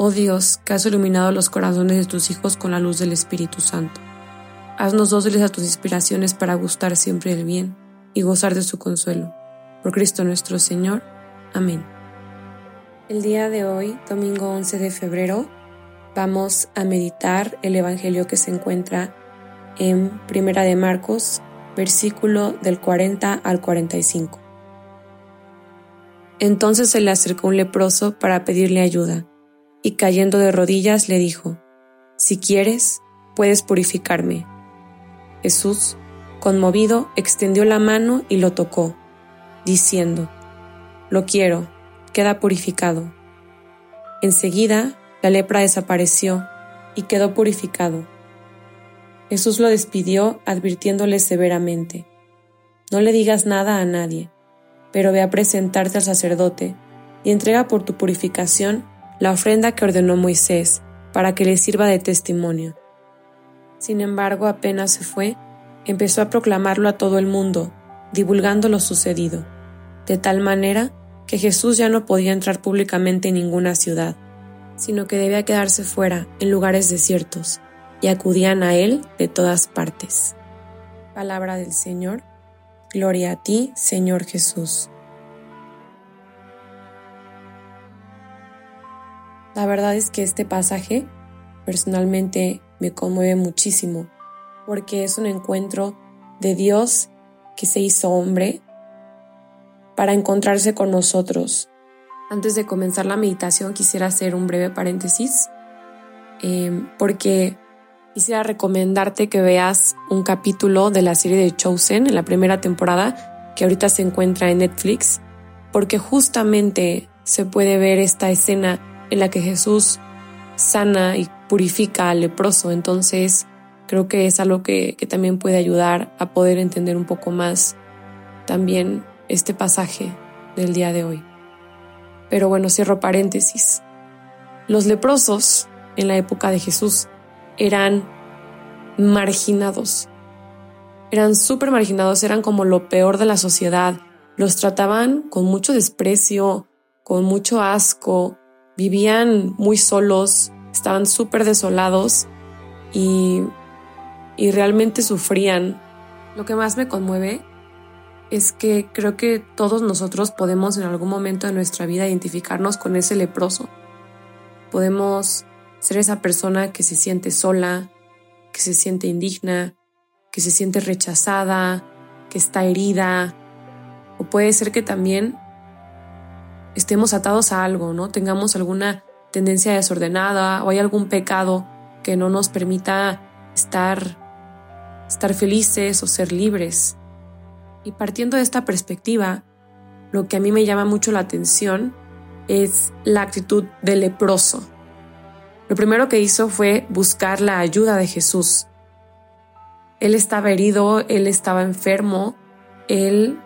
Oh Dios, que has iluminado los corazones de tus hijos con la luz del Espíritu Santo. Haznos dóciles a tus inspiraciones para gustar siempre del bien y gozar de su consuelo. Por Cristo nuestro Señor. Amén. El día de hoy, domingo 11 de febrero, vamos a meditar el Evangelio que se encuentra en Primera de Marcos, versículo del 40 al 45. Entonces se le acercó un leproso para pedirle ayuda y cayendo de rodillas le dijo, Si quieres, puedes purificarme. Jesús, conmovido, extendió la mano y lo tocó, diciendo, Lo quiero, queda purificado. Enseguida, la lepra desapareció y quedó purificado. Jesús lo despidió advirtiéndole severamente, No le digas nada a nadie, pero ve a presentarte al sacerdote y entrega por tu purificación la ofrenda que ordenó Moisés para que le sirva de testimonio. Sin embargo, apenas se fue, empezó a proclamarlo a todo el mundo, divulgando lo sucedido, de tal manera que Jesús ya no podía entrar públicamente en ninguna ciudad, sino que debía quedarse fuera, en lugares desiertos, y acudían a él de todas partes. Palabra del Señor. Gloria a ti, Señor Jesús. La verdad es que este pasaje personalmente me conmueve muchísimo porque es un encuentro de Dios que se hizo hombre para encontrarse con nosotros. Antes de comenzar la meditación quisiera hacer un breve paréntesis em, porque quisiera recomendarte que veas un capítulo de la serie de Chosen en la primera temporada que ahorita se encuentra en Netflix porque justamente se puede ver esta escena en la que Jesús sana y purifica al leproso. Entonces, creo que es algo que, que, también puede ayudar a poder entender un poco más también este pasaje del día de hoy. Pero bueno, cierro paréntesis. Los leprosos en la época de Jesús eran marginados. Eran súper marginados, eran como lo peor de la sociedad. Los trataban con mucho desprecio, con mucho asco, vivían muy solos, estaban súper desolados y, y realmente sufrían. Lo que más me conmueve es que creo que todos nosotros podemos en algún momento de nuestra vida identificarnos con ese leproso. Podemos ser esa persona que se siente sola, que se siente indigna, que se siente rechazada, que está herida. O puede ser que también estemos atados a algo, ¿no? Tengamos alguna tendencia desordenada o hay algún pecado que no nos permita estar, estar felices o ser libres. Y partiendo de esta perspectiva, lo que a mí me llama mucho la atención es la actitud del leproso. Lo primero que hizo fue buscar la ayuda de Jesús. Él estaba herido, él estaba enfermo, él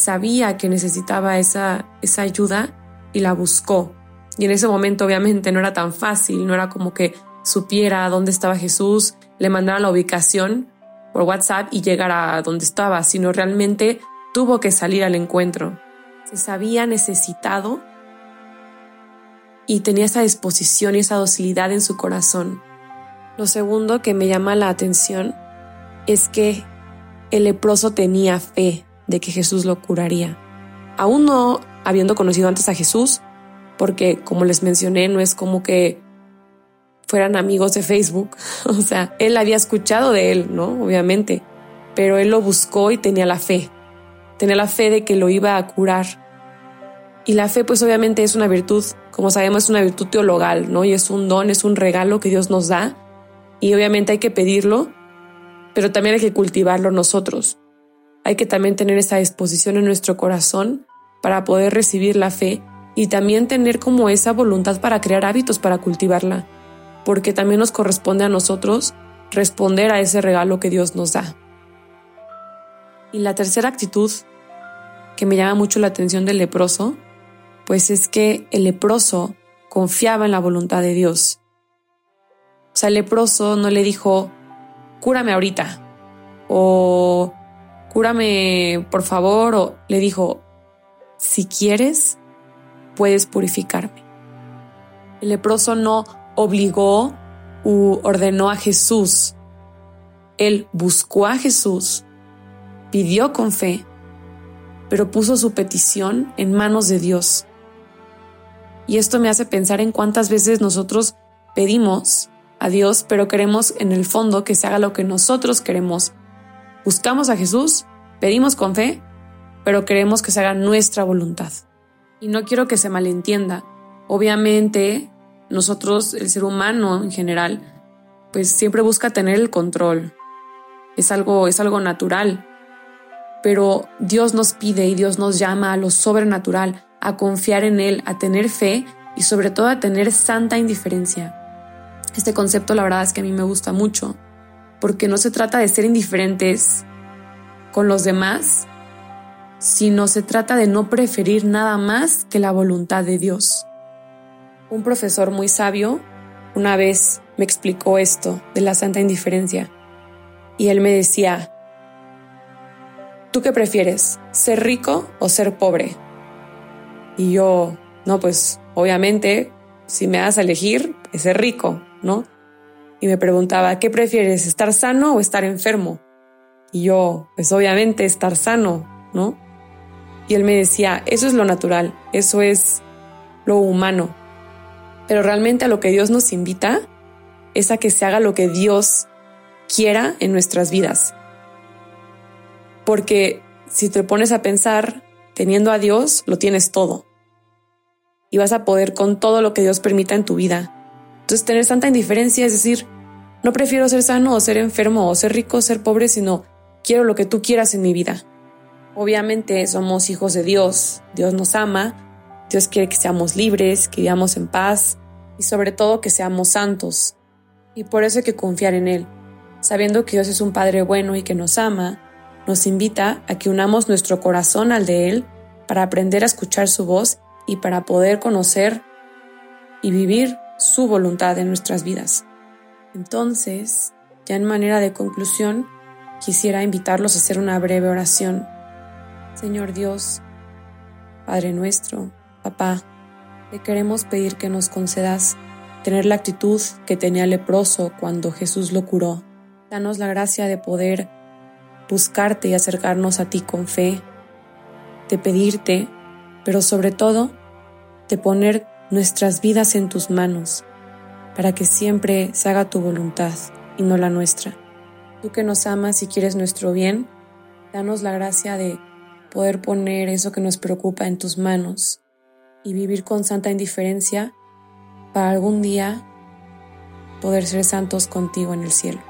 sabía que necesitaba esa, esa ayuda y la buscó. Y en ese momento obviamente no era tan fácil, no era como que supiera dónde estaba Jesús, le mandara la ubicación por WhatsApp y llegara a donde estaba, sino realmente tuvo que salir al encuentro. Se sabía necesitado y tenía esa disposición y esa docilidad en su corazón. Lo segundo que me llama la atención es que el leproso tenía fe de que Jesús lo curaría. Aún no habiendo conocido antes a Jesús, porque como les mencioné, no es como que fueran amigos de Facebook, o sea, él había escuchado de él, ¿no? Obviamente, pero él lo buscó y tenía la fe, tenía la fe de que lo iba a curar. Y la fe, pues obviamente es una virtud, como sabemos, es una virtud teologal, ¿no? Y es un don, es un regalo que Dios nos da. Y obviamente hay que pedirlo, pero también hay que cultivarlo nosotros hay que también tener esa disposición en nuestro corazón para poder recibir la fe y también tener como esa voluntad para crear hábitos para cultivarla. porque también nos corresponde a nosotros responder a ese regalo que Dios nos da. Y la tercera actitud que me llama mucho la atención del leproso, pues es que el leproso confiaba en la voluntad de Dios. O sea, el leproso no le dijo, cúrame ahorita, o cúrame por favor, o le dijo, si quieres, puedes purificarme. El leproso no obligó u ordenó a Jesús. Él buscó a Jesús, pidió con fe, pero puso su petición en manos de Dios. Y esto me hace pensar en cuántas veces nosotros pedimos a Dios, pero queremos en el fondo que se haga lo que nosotros queremos. Buscamos a Jesús, pedimos con fe, pero queremos que se haga nuestra voluntad. Y no quiero que se malentienda. Obviamente, nosotros, el ser humano en general, pues siempre busca tener el control. Es algo, es algo natural. Pero Dios nos pide y Dios nos llama a lo sobrenatural, a confiar en Él, a tener fe y sobre todo a tener santa indiferencia. Este concepto la verdad es que a mí me gusta mucho, porque no se trata de ser indiferentes con los demás, sino se trata de no preferir nada más que la voluntad de Dios. Un profesor muy sabio una vez me explicó esto de la santa indiferencia y él me decía, ¿tú qué prefieres? ¿Ser rico o ser pobre? Y yo, no, pues obviamente, si me das a elegir, es ser rico, ¿no? Y me preguntaba, ¿qué prefieres? ¿Estar sano o estar enfermo? Y yo, pues obviamente estar sano, ¿no? Y él me decía, eso es lo natural, eso es lo humano. Pero realmente a lo que Dios nos invita es a que se haga lo que Dios quiera en nuestras vidas. Porque si te pones a pensar, teniendo a Dios, lo tienes todo. Y vas a poder con todo lo que Dios permita en tu vida. Entonces tener tanta indiferencia es decir, no prefiero ser sano o ser enfermo o ser rico o ser pobre, sino quiero lo que tú quieras en mi vida. Obviamente somos hijos de Dios, Dios nos ama, Dios quiere que seamos libres, que vivamos en paz y sobre todo que seamos santos. Y por eso hay que confiar en Él, sabiendo que Dios es un Padre bueno y que nos ama, nos invita a que unamos nuestro corazón al de Él para aprender a escuchar su voz y para poder conocer y vivir su voluntad en nuestras vidas. Entonces, ya en manera de conclusión, quisiera invitarlos a hacer una breve oración Señor Dios, Padre nuestro, Papá, te queremos pedir que nos concedas tener la actitud que tenía el leproso cuando Jesús lo curó. Danos la gracia de poder buscarte y acercarnos a ti con fe, de pedirte, pero sobre todo de poner nuestras vidas en tus manos, para que siempre se haga tu voluntad y no la nuestra. Tú que nos amas y quieres nuestro bien, danos la gracia de poder poner eso que nos preocupa en tus manos y vivir con santa indiferencia para algún día poder ser santos contigo en el cielo.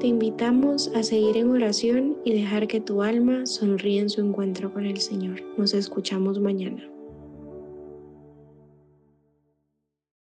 Te invitamos a seguir en oración y dejar que tu alma sonríe en su encuentro con el Señor. Nos escuchamos mañana.